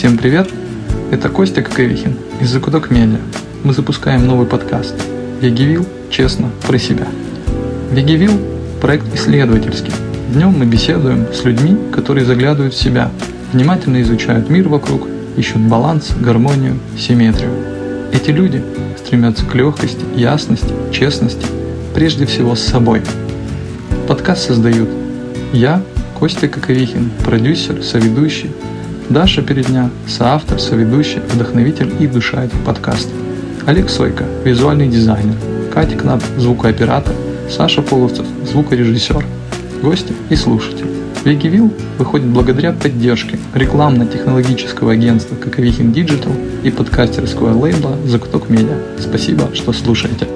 Всем привет! Это Костя Коковихин из Закуток Медиа. Мы запускаем новый подкаст «Вегивил. Честно. Про себя». «Вегивил» – проект исследовательский. Днем мы беседуем с людьми, которые заглядывают в себя, внимательно изучают мир вокруг, ищут баланс, гармонию, симметрию. Эти люди стремятся к легкости, ясности, честности, прежде всего с собой. Подкаст создают я, Костя Коковихин, продюсер, соведущий, Даша Передня, соавтор, соведущий, вдохновитель и душа этого подкаста. Олег Сойко, визуальный дизайнер. Катя Кнап, звукооператор. Саша Половцев, звукорежиссер. Гости и слушатели. Вегивилл выходит благодаря поддержке рекламно-технологического агентства Коковихин Digital и подкастерского лейбла Закуток Медиа. Спасибо, что слушаете.